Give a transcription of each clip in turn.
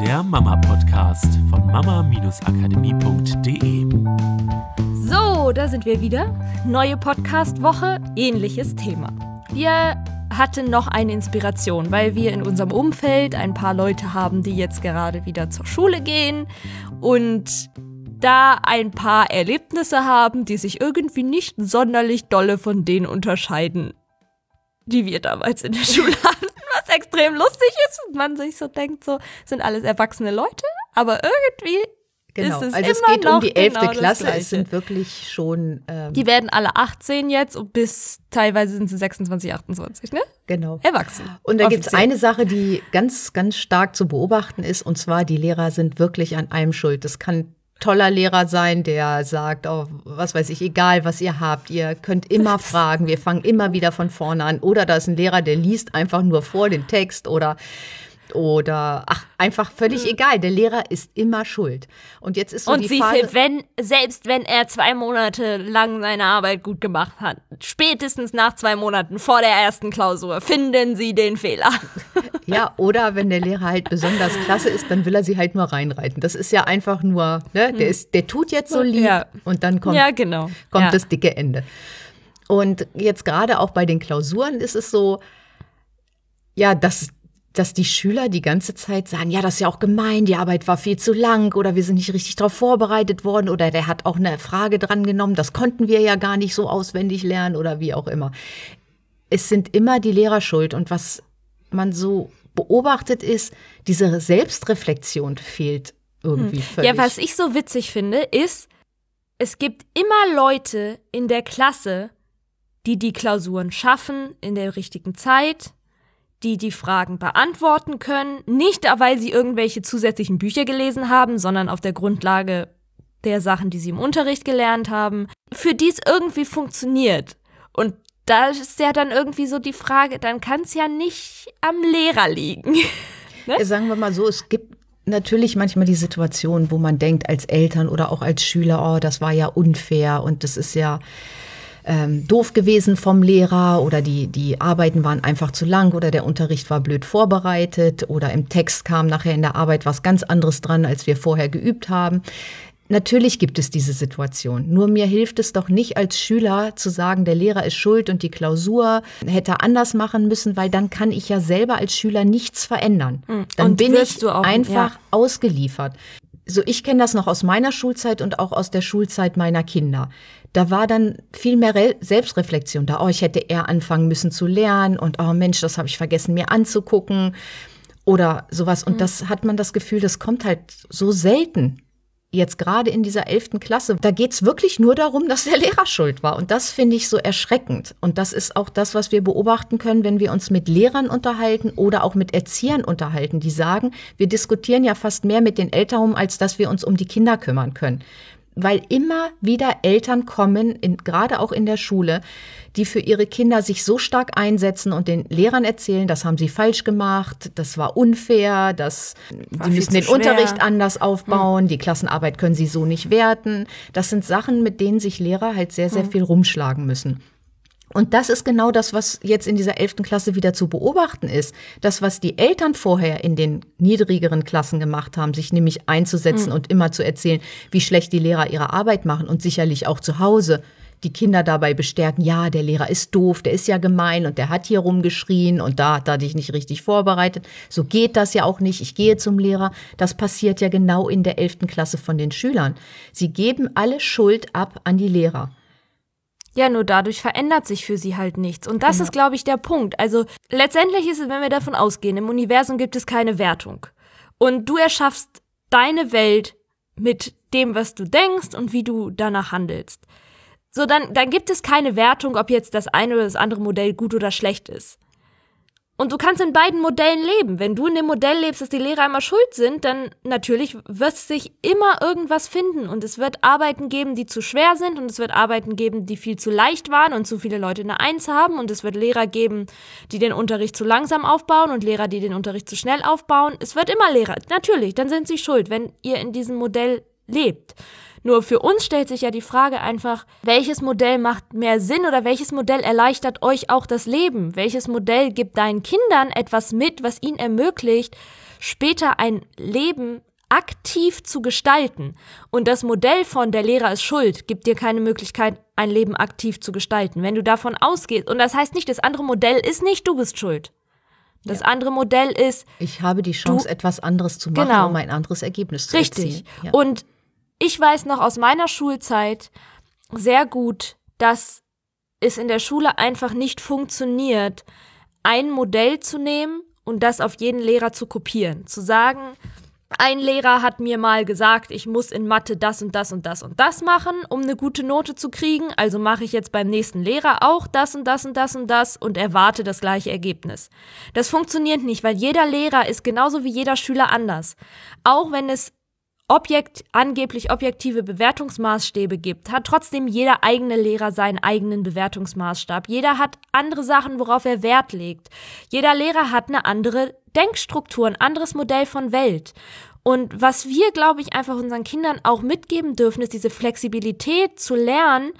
der Mama-Podcast von mama-akademie.de. So, da sind wir wieder. Neue Podcast-Woche, ähnliches Thema. Wir hatten noch eine Inspiration, weil wir in unserem Umfeld ein paar Leute haben, die jetzt gerade wieder zur Schule gehen und da ein paar Erlebnisse haben, die sich irgendwie nicht sonderlich dolle von denen unterscheiden, die wir damals in der Schule hatten. Was extrem lustig ist und man sich so denkt, so sind alles erwachsene Leute, aber irgendwie Genau, ist es also es immer geht noch um die 11. genau Klasse. Es sind wirklich schon, ähm, Die werden alle 18 jetzt und bis teilweise sind sie 26, 28, ne? genau. Erwachsen. Und da gibt es eine Sache, die ganz, ganz stark zu beobachten ist, und zwar die Lehrer sind wirklich an allem schuld. Das kann toller Lehrer sein, der sagt, oh, was weiß ich, egal was ihr habt, ihr könnt immer fragen, wir fangen immer wieder von vorne an. Oder da ist ein Lehrer, der liest einfach nur vor den Text oder oder ach, einfach völlig egal. Der Lehrer ist immer schuld. Und jetzt ist so Und die sie, Phase, wenn, selbst wenn er zwei Monate lang seine Arbeit gut gemacht hat, spätestens nach zwei Monaten vor der ersten Klausur, finden sie den Fehler. Ja, oder wenn der Lehrer halt besonders klasse ist, dann will er sie halt nur reinreiten. Das ist ja einfach nur, ne, der, ist, der tut jetzt so lieb Ja. und dann kommt, ja, genau. kommt ja. das dicke Ende. Und jetzt gerade auch bei den Klausuren ist es so, ja, dass, dass die Schüler die ganze Zeit sagen, ja, das ist ja auch gemein, die Arbeit war viel zu lang oder wir sind nicht richtig darauf vorbereitet worden oder der hat auch eine Frage dran genommen, das konnten wir ja gar nicht so auswendig lernen oder wie auch immer. Es sind immer die Lehrer schuld und was man so beobachtet ist, diese Selbstreflexion fehlt irgendwie völlig. Ja, was ich so witzig finde, ist, es gibt immer Leute in der Klasse, die die Klausuren schaffen in der richtigen Zeit, die die Fragen beantworten können, nicht weil sie irgendwelche zusätzlichen Bücher gelesen haben, sondern auf der Grundlage der Sachen, die sie im Unterricht gelernt haben, für die es irgendwie funktioniert. Und da ist ja dann irgendwie so die Frage, dann kann es ja nicht am Lehrer liegen. Ja, Sagen wir mal so, es gibt natürlich manchmal die Situation, wo man denkt als Eltern oder auch als Schüler, oh, das war ja unfair und das ist ja ähm, doof gewesen vom Lehrer oder die, die Arbeiten waren einfach zu lang oder der Unterricht war blöd vorbereitet oder im Text kam nachher in der Arbeit was ganz anderes dran, als wir vorher geübt haben. Natürlich gibt es diese Situation. Nur mir hilft es doch nicht als Schüler zu sagen, der Lehrer ist schuld und die Klausur hätte anders machen müssen, weil dann kann ich ja selber als Schüler nichts verändern. Dann Hm. Und bin ich auch- einfach ja. ausgeliefert. So, ich kenne das noch aus meiner Schulzeit und auch aus der Schulzeit meiner Kinder. Da war dann viel mehr Re Selbstreflexion da. Oh, ich hätte eher anfangen müssen zu lernen und oh Mensch, das habe ich vergessen mir anzugucken oder sowas. Und das hat man das Gefühl, das kommt halt so selten. Jetzt gerade in dieser elften Klasse, da geht's wirklich nur darum, dass der Lehrer schuld war. Und das finde ich so erschreckend. Und das ist auch das, was wir beobachten können, wenn wir uns mit Lehrern unterhalten oder auch mit Erziehern unterhalten, die sagen, wir diskutieren ja fast mehr mit den Eltern als dass wir uns um die Kinder kümmern können. Weil immer wieder Eltern kommen, in, gerade auch in der Schule, die für ihre Kinder sich so stark einsetzen und den Lehrern erzählen, das haben sie falsch gemacht, das war unfair, das, die viel müssen den schwer. Unterricht anders aufbauen, die Klassenarbeit können sie so nicht werten. Das sind Sachen, mit denen sich Lehrer halt sehr, sehr viel rumschlagen müssen. Und das ist genau das, was jetzt in dieser elften Klasse wieder zu beobachten ist. Das, was die Eltern vorher in den niedrigeren Klassen gemacht haben, sich nämlich einzusetzen und immer zu erzählen, wie schlecht die Lehrer ihre Arbeit machen und sicherlich auch zu Hause die Kinder dabei bestärken, ja, der Lehrer ist doof, der ist ja gemein und der hat hier rumgeschrien und da hat er dich nicht richtig vorbereitet. So geht das ja auch nicht. Ich gehe zum Lehrer. Das passiert ja genau in der elften Klasse von den Schülern. Sie geben alle Schuld ab an die Lehrer. Ja, nur dadurch verändert sich für sie halt nichts. Und das ist, glaube ich, der Punkt. Also letztendlich ist es, wenn wir davon ausgehen, im Universum gibt es keine Wertung. Und du erschaffst deine Welt mit dem, was du denkst und wie du danach handelst. So, dann, dann gibt es keine Wertung, ob jetzt das eine oder das andere Modell gut oder schlecht ist. Und du kannst in beiden Modellen leben. Wenn du in dem Modell lebst, dass die Lehrer immer schuld sind, dann natürlich wird sich immer irgendwas finden. Und es wird Arbeiten geben, die zu schwer sind. Und es wird Arbeiten geben, die viel zu leicht waren und zu viele Leute eine Eins haben. Und es wird Lehrer geben, die den Unterricht zu langsam aufbauen und Lehrer, die den Unterricht zu schnell aufbauen. Es wird immer Lehrer. Natürlich, dann sind sie schuld, wenn ihr in diesem Modell lebt. Nur für uns stellt sich ja die Frage einfach, welches Modell macht mehr Sinn oder welches Modell erleichtert euch auch das Leben? Welches Modell gibt deinen Kindern etwas mit, was ihnen ermöglicht, später ein Leben aktiv zu gestalten. Und das Modell von der Lehrer ist schuld gibt dir keine Möglichkeit, ein Leben aktiv zu gestalten. Wenn du davon ausgehst, und das heißt nicht, das andere Modell ist nicht, du bist schuld. Das ja. andere Modell ist. Ich habe die Chance, du, etwas anderes zu machen, genau, um ein anderes Ergebnis zu richtig. erzielen. Richtig. Ja. Und ich weiß noch aus meiner Schulzeit sehr gut, dass es in der Schule einfach nicht funktioniert, ein Modell zu nehmen und das auf jeden Lehrer zu kopieren. Zu sagen, ein Lehrer hat mir mal gesagt, ich muss in Mathe das und das und das und das machen, um eine gute Note zu kriegen. Also mache ich jetzt beim nächsten Lehrer auch das und das und das und das und erwarte das gleiche Ergebnis. Das funktioniert nicht, weil jeder Lehrer ist genauso wie jeder Schüler anders. Auch wenn es objekt, angeblich objektive Bewertungsmaßstäbe gibt, hat trotzdem jeder eigene Lehrer seinen eigenen Bewertungsmaßstab. Jeder hat andere Sachen, worauf er Wert legt. Jeder Lehrer hat eine andere Denkstruktur, ein anderes Modell von Welt. Und was wir, glaube ich, einfach unseren Kindern auch mitgeben dürfen, ist diese Flexibilität zu lernen,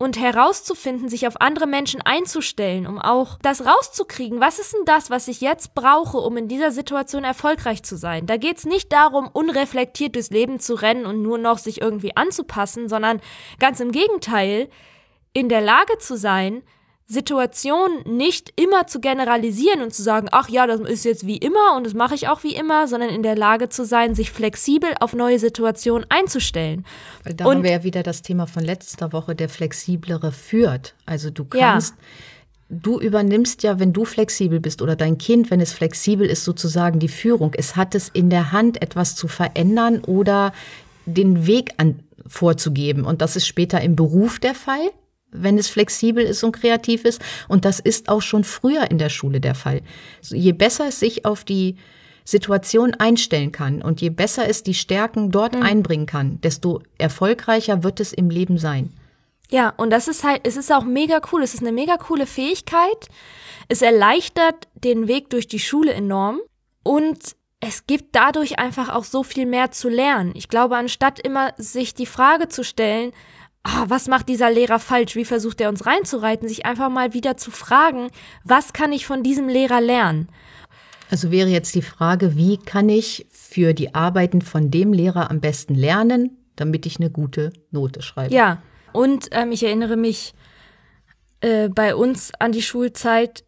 und herauszufinden, sich auf andere Menschen einzustellen, um auch das rauszukriegen. Was ist denn das, was ich jetzt brauche, um in dieser Situation erfolgreich zu sein? Da geht's nicht darum, unreflektiert durchs Leben zu rennen und nur noch sich irgendwie anzupassen, sondern ganz im Gegenteil, in der Lage zu sein, Situation nicht immer zu generalisieren und zu sagen, ach ja, das ist jetzt wie immer und das mache ich auch wie immer, sondern in der Lage zu sein, sich flexibel auf neue Situationen einzustellen. Da und, haben wir ja wieder das Thema von letzter Woche, der flexiblere führt. Also du kannst, ja. du übernimmst ja, wenn du flexibel bist oder dein Kind, wenn es flexibel ist, sozusagen die Führung. Es hat es in der Hand, etwas zu verändern oder den Weg an, vorzugeben. Und das ist später im Beruf der Fall wenn es flexibel ist und kreativ ist. Und das ist auch schon früher in der Schule der Fall. Je besser es sich auf die Situation einstellen kann und je besser es die Stärken dort mhm. einbringen kann, desto erfolgreicher wird es im Leben sein. Ja, und das ist halt, es ist auch mega cool. Es ist eine mega coole Fähigkeit. Es erleichtert den Weg durch die Schule enorm und es gibt dadurch einfach auch so viel mehr zu lernen. Ich glaube, anstatt immer sich die Frage zu stellen, ah, was macht dieser Lehrer falsch? Wie versucht er uns reinzureiten? Sich einfach mal wieder zu fragen, was kann ich von diesem Lehrer lernen? Also wäre jetzt die Frage, wie kann ich für die Arbeiten von dem Lehrer am besten lernen, damit ich eine gute Note schreibe? Ja, und ähm, ich erinnere mich äh, bei uns an die Schulzeit,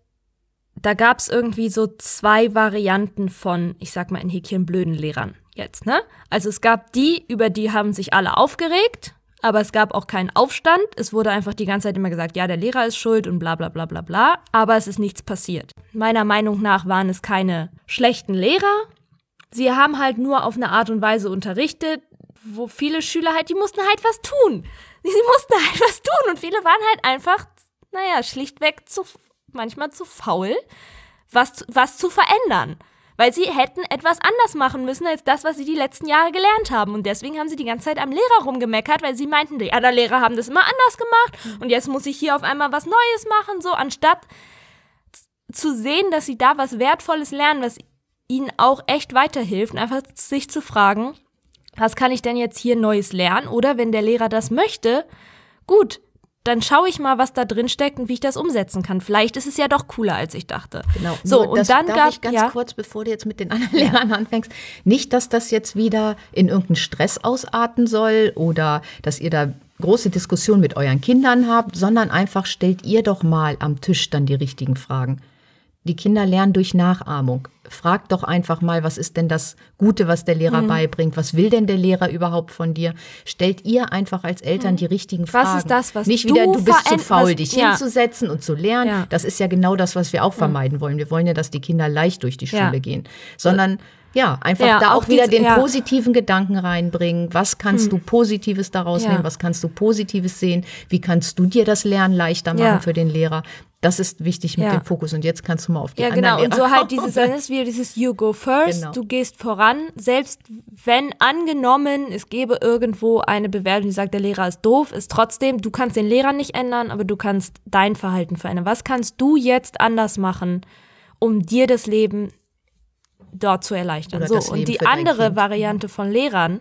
da gab es irgendwie so zwei Varianten von, ich sag mal in Häkchen, blöden Lehrern jetzt, ne? Also es gab die, über die haben sich alle aufgeregt, aber es gab auch keinen Aufstand. Es wurde einfach die ganze Zeit immer gesagt, ja, der Lehrer ist schuld und bla bla bla bla bla. Aber es ist nichts passiert. Meiner Meinung nach waren es keine schlechten Lehrer. Sie haben halt nur auf eine Art und Weise unterrichtet, wo viele Schüler halt, die mussten halt was tun. Sie mussten halt was tun und viele waren halt einfach, naja, schlichtweg zu, manchmal zu faul, was, was zu verändern weil sie hätten etwas anders machen müssen als das, was sie die letzten Jahre gelernt haben. Und deswegen haben sie die ganze Zeit am Lehrer rumgemeckert, weil sie meinten, die anderen Lehrer haben das immer anders gemacht und jetzt muss ich hier auf einmal was Neues machen, so anstatt zu sehen, dass sie da was Wertvolles lernen, was ihnen auch echt weiterhilft, einfach sich zu fragen, was kann ich denn jetzt hier Neues lernen? Oder wenn der Lehrer das möchte, gut, dann schaue ich mal, was da drin steckt und wie ich das umsetzen kann. Vielleicht ist es ja doch cooler, als ich dachte. Genau. So, Nur, und dann darf gab ich ganz ja. kurz, bevor du jetzt mit den anderen Lehrern anfängst, nicht, dass das jetzt wieder in irgendeinen Stress ausarten soll oder dass ihr da große Diskussionen mit euren Kindern habt, sondern einfach stellt ihr doch mal am Tisch dann die richtigen Fragen. Die Kinder lernen durch Nachahmung. Frag doch einfach mal, was ist denn das Gute, was der Lehrer mhm. beibringt? Was will denn der Lehrer überhaupt von dir? Stellt ihr einfach als Eltern mhm. die richtigen Fragen. Was ist das, was Nicht wieder, du bist zu faul, dich ja. hinzusetzen und zu lernen. Ja. Das ist ja genau das, was wir auch vermeiden wollen. Wir wollen ja, dass die Kinder leicht durch die Schule ja. gehen. Sondern ja, einfach ja, da auch, auch wieder den ja. positiven Gedanken reinbringen. Was kannst hm. du Positives daraus ja. nehmen? Was kannst du Positives sehen? Wie kannst du dir das Lernen leichter machen für den Lehrer? Das ist wichtig mit dem Fokus. Und jetzt kannst du mal auf die ja, anderen genau. Und so halt dieses, wieder dieses You go first. Genau. Du gehst voran. Selbst wenn angenommen, es gäbe irgendwo eine Bewertung, die sagt, der Lehrer ist doof, ist trotzdem, du kannst den Lehrer nicht ändern, aber du kannst dein Verhalten verändern. Was kannst du jetzt anders machen, um dir das Leben dort zu erleichtern. Oder so, und die andere Variante von Lehrern,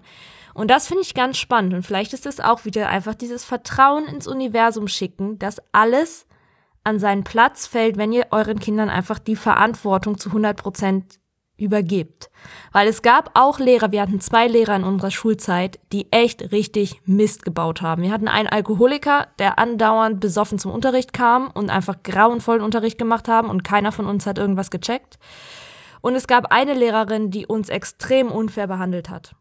und das finde ich ganz spannend, und vielleicht ist es auch wieder einfach dieses Vertrauen ins Universum schicken, dass alles an seinen Platz fällt, wenn ihr euren Kindern einfach die Verantwortung zu 100 Prozent übergibt. Weil es gab auch Lehrer, wir hatten zwei Lehrer in unserer Schulzeit, die echt richtig Mist gebaut haben. Wir hatten einen Alkoholiker, der andauernd besoffen zum Unterricht kam und einfach grauenvollen Unterricht gemacht haben und keiner von uns hat irgendwas gecheckt. Und es gab eine Lehrerin, die uns extrem unfair behandelt hat.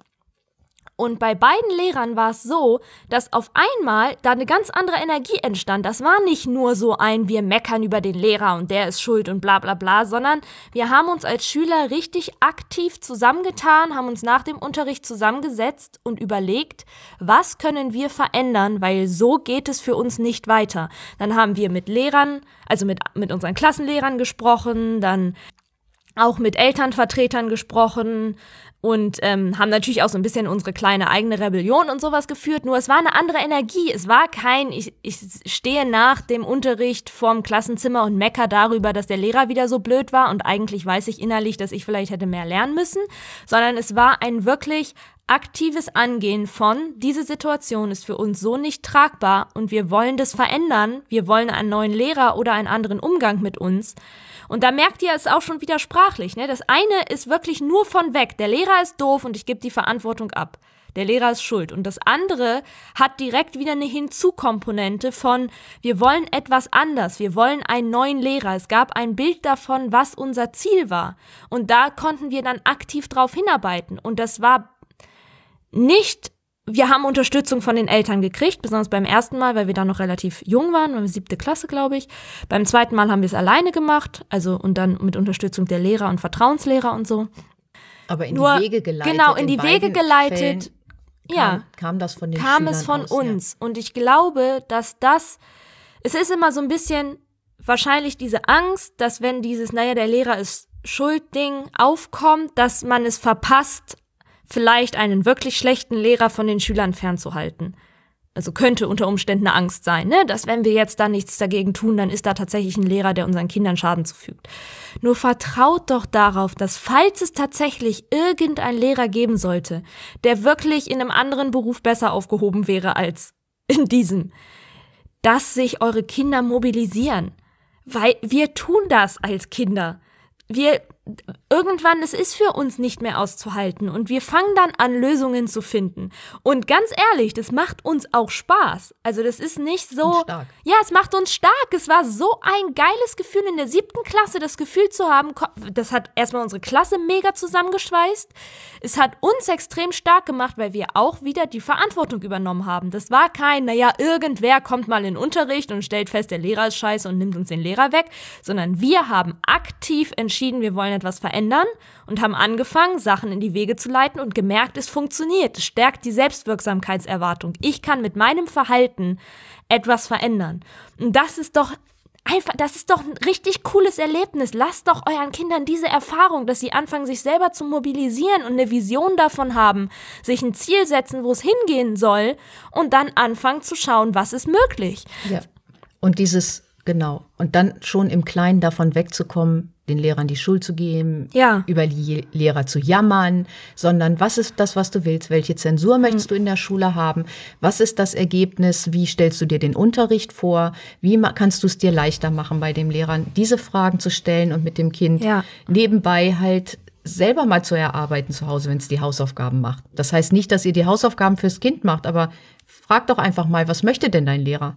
Und bei beiden Lehrern war es so, dass auf einmal da eine ganz andere Energie entstand. Das war nicht nur so ein, wir meckern über den Lehrer und der ist schuld und bla bla bla, sondern wir haben uns als Schüler richtig aktiv zusammengetan, haben uns nach dem Unterricht zusammengesetzt und überlegt, was können wir verändern, weil so geht es für uns nicht weiter. Dann haben wir mit Lehrern, also mit, mit unseren Klassenlehrern gesprochen, dann auch mit Elternvertretern gesprochen, und ähm, haben natürlich auch so ein bisschen unsere kleine eigene Rebellion und sowas geführt. Nur es war eine andere Energie. Es war kein, ich, ich stehe nach dem Unterricht vorm Klassenzimmer und mecker darüber, dass der Lehrer wieder so blöd war und eigentlich weiß ich innerlich, dass ich vielleicht hätte mehr lernen müssen, sondern es war ein wirklich aktives Angehen von, diese Situation ist für uns so nicht tragbar und wir wollen das verändern, wir wollen einen neuen Lehrer oder einen anderen Umgang mit uns. Und da merkt ihr es auch schon wieder sprachlich. Ne? Das eine ist wirklich nur von weg. Der Lehrer ist doof und ich gebe die Verantwortung ab. Der Lehrer ist schuld. Und das andere hat direkt wieder eine Hinzukomponente von, wir wollen etwas anders. Wir wollen einen neuen Lehrer. Es gab ein Bild davon, was unser Ziel war. Und da konnten wir dann aktiv drauf hinarbeiten. Und das war nicht wir haben Unterstützung von den Eltern gekriegt, besonders beim ersten Mal, weil wir da noch relativ jung waren, wir siebte Klasse, glaube ich. Beim zweiten Mal haben wir es alleine gemacht, also und dann mit Unterstützung der Lehrer und Vertrauenslehrer und so. Aber in Nur, die Wege geleitet. Genau, in, in die Wege geleitet. Kam, ja. Kam das von den Kam Schülern es von aus, uns. Ja. Und ich glaube, dass das, es ist immer so ein bisschen wahrscheinlich diese Angst, dass wenn dieses, naja, der Lehrer ist Schuldding aufkommt, dass man es verpasst, vielleicht einen wirklich schlechten Lehrer von den Schülern fernzuhalten. Also könnte unter Umständen eine Angst sein, ne? dass wenn wir jetzt da nichts dagegen tun, dann ist da tatsächlich ein Lehrer, der unseren Kindern Schaden zufügt. Nur vertraut doch darauf, dass falls es tatsächlich irgendein Lehrer geben sollte, der wirklich in einem anderen Beruf besser aufgehoben wäre als in diesem, dass sich eure Kinder mobilisieren. Weil wir tun das als Kinder. Wir irgendwann, es ist für uns nicht mehr auszuhalten und wir fangen dann an, Lösungen zu finden. Und ganz ehrlich, das macht uns auch Spaß. Also das ist nicht so. Ja, es macht uns stark. Es war so ein geiles Gefühl in der siebten Klasse, das Gefühl zu haben, das hat erstmal unsere Klasse mega zusammengeschweißt. Es hat uns extrem stark gemacht, weil wir auch wieder die Verantwortung übernommen haben. Das war kein, naja, irgendwer kommt mal in Unterricht und stellt fest, der Lehrer ist scheiße und nimmt uns den Lehrer weg, sondern wir haben aktiv entschieden, wir wollen etwas verändern und haben angefangen, Sachen in die Wege zu leiten und gemerkt, es funktioniert. Es stärkt die Selbstwirksamkeitserwartung. Ich kann mit meinem Verhalten etwas verändern. Und das ist doch einfach, das ist doch ein richtig cooles Erlebnis. Lasst doch euren Kindern diese Erfahrung, dass sie anfangen, sich selber zu mobilisieren und eine Vision davon haben, sich ein Ziel setzen, wo es hingehen soll und dann anfangen zu schauen, was ist möglich. Ja. Und dieses, genau, und dann schon im Kleinen davon wegzukommen, den Lehrern die Schuld zu geben, ja. über die Lehrer zu jammern, sondern was ist das, was du willst? Welche Zensur mhm. möchtest du in der Schule haben? Was ist das Ergebnis? Wie stellst du dir den Unterricht vor? Wie kannst du es dir leichter machen, bei dem Lehrern diese Fragen zu stellen und mit dem Kind ja. nebenbei halt selber mal zu erarbeiten zu Hause, wenn es die Hausaufgaben macht. Das heißt nicht, dass ihr die Hausaufgaben fürs Kind macht, aber frag doch einfach mal, was möchte denn dein Lehrer,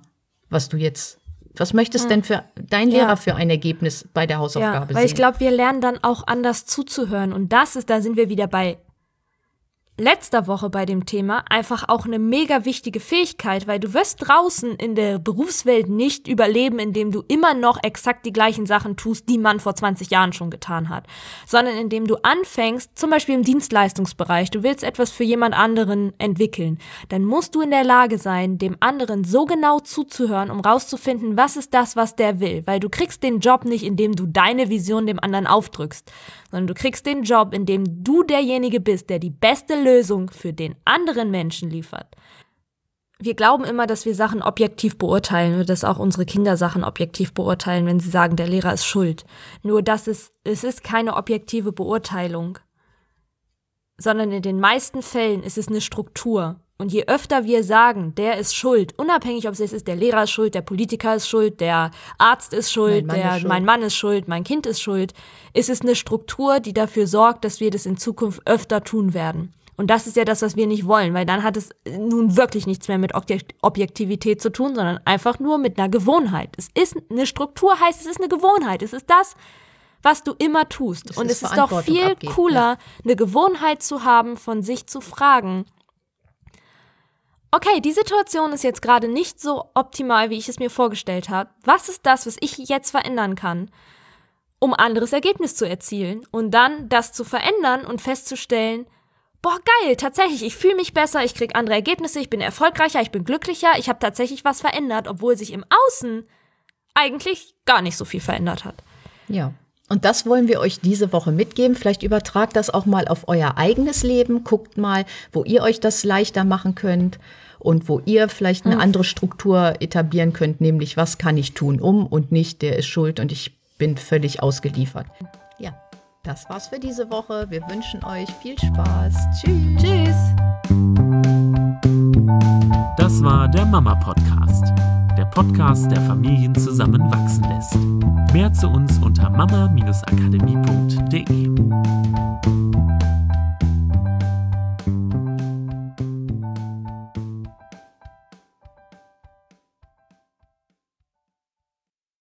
was du jetzt was möchtest hm. denn für dein Lehrer ja. für ein Ergebnis bei der Hausaufgabe ja, weil sehen? ich glaube, wir lernen dann auch anders zuzuhören und das ist, da sind wir wieder bei letzter Woche bei dem Thema einfach auch eine mega wichtige Fähigkeit, weil du wirst draußen in der Berufswelt nicht überleben, indem du immer noch exakt die gleichen Sachen tust, die man vor 20 Jahren schon getan hat, sondern indem du anfängst, zum Beispiel im Dienstleistungsbereich, du willst etwas für jemand anderen entwickeln, dann musst du in der Lage sein, dem anderen so genau zuzuhören, um rauszufinden, was ist das, was der will, weil du kriegst den Job nicht, indem du deine Vision dem anderen aufdrückst, sondern du kriegst den Job, indem du derjenige bist, der die beste Lösung für den anderen Menschen liefert. Wir glauben immer, dass wir Sachen objektiv beurteilen dass auch unsere Kinder Sachen objektiv beurteilen, wenn sie sagen, der Lehrer ist schuld. Nur dass es, es ist keine objektive Beurteilung, sondern in den meisten Fällen ist es eine Struktur. Und je öfter wir sagen, der ist schuld, unabhängig ob es jetzt ist, der Lehrer ist schuld, der Politiker ist schuld, der Arzt ist schuld, mein der, ist schuld. mein Mann ist schuld, mein Kind ist schuld, ist es eine Struktur, die dafür sorgt, dass wir das in Zukunft öfter tun werden. Und das ist ja das, was wir nicht wollen, weil dann hat es nun wirklich nichts mehr mit Objektivität zu tun, sondern einfach nur mit einer Gewohnheit. Es ist eine Struktur, heißt es ist eine Gewohnheit. Es ist das, was du immer tust. Es und es ist doch viel abgeben, cooler, ja. eine Gewohnheit zu haben, von sich zu fragen. Okay, die Situation ist jetzt gerade nicht so optimal, wie ich es mir vorgestellt habe. Was ist das, was ich jetzt verändern kann, um anderes Ergebnis zu erzielen? Und dann das zu verändern und festzustellen, boah, geil, tatsächlich, ich fühle mich besser, ich kriege andere Ergebnisse, ich bin erfolgreicher, ich bin glücklicher, ich habe tatsächlich was verändert, obwohl sich im Außen eigentlich gar nicht so viel verändert hat. Ja. Und das wollen wir euch diese Woche mitgeben. Vielleicht übertragt das auch mal auf euer eigenes Leben. Guckt mal, wo ihr euch das leichter machen könnt und wo ihr vielleicht eine hm. andere Struktur etablieren könnt, nämlich was kann ich tun um und nicht, der ist schuld und ich bin völlig ausgeliefert. Das war's für diese Woche. Wir wünschen euch viel Spaß. Tschüss. Tschüss. Das war der Mama Podcast. Der Podcast, der Familien zusammenwachsen lässt. Mehr zu uns unter mama-akademie.de.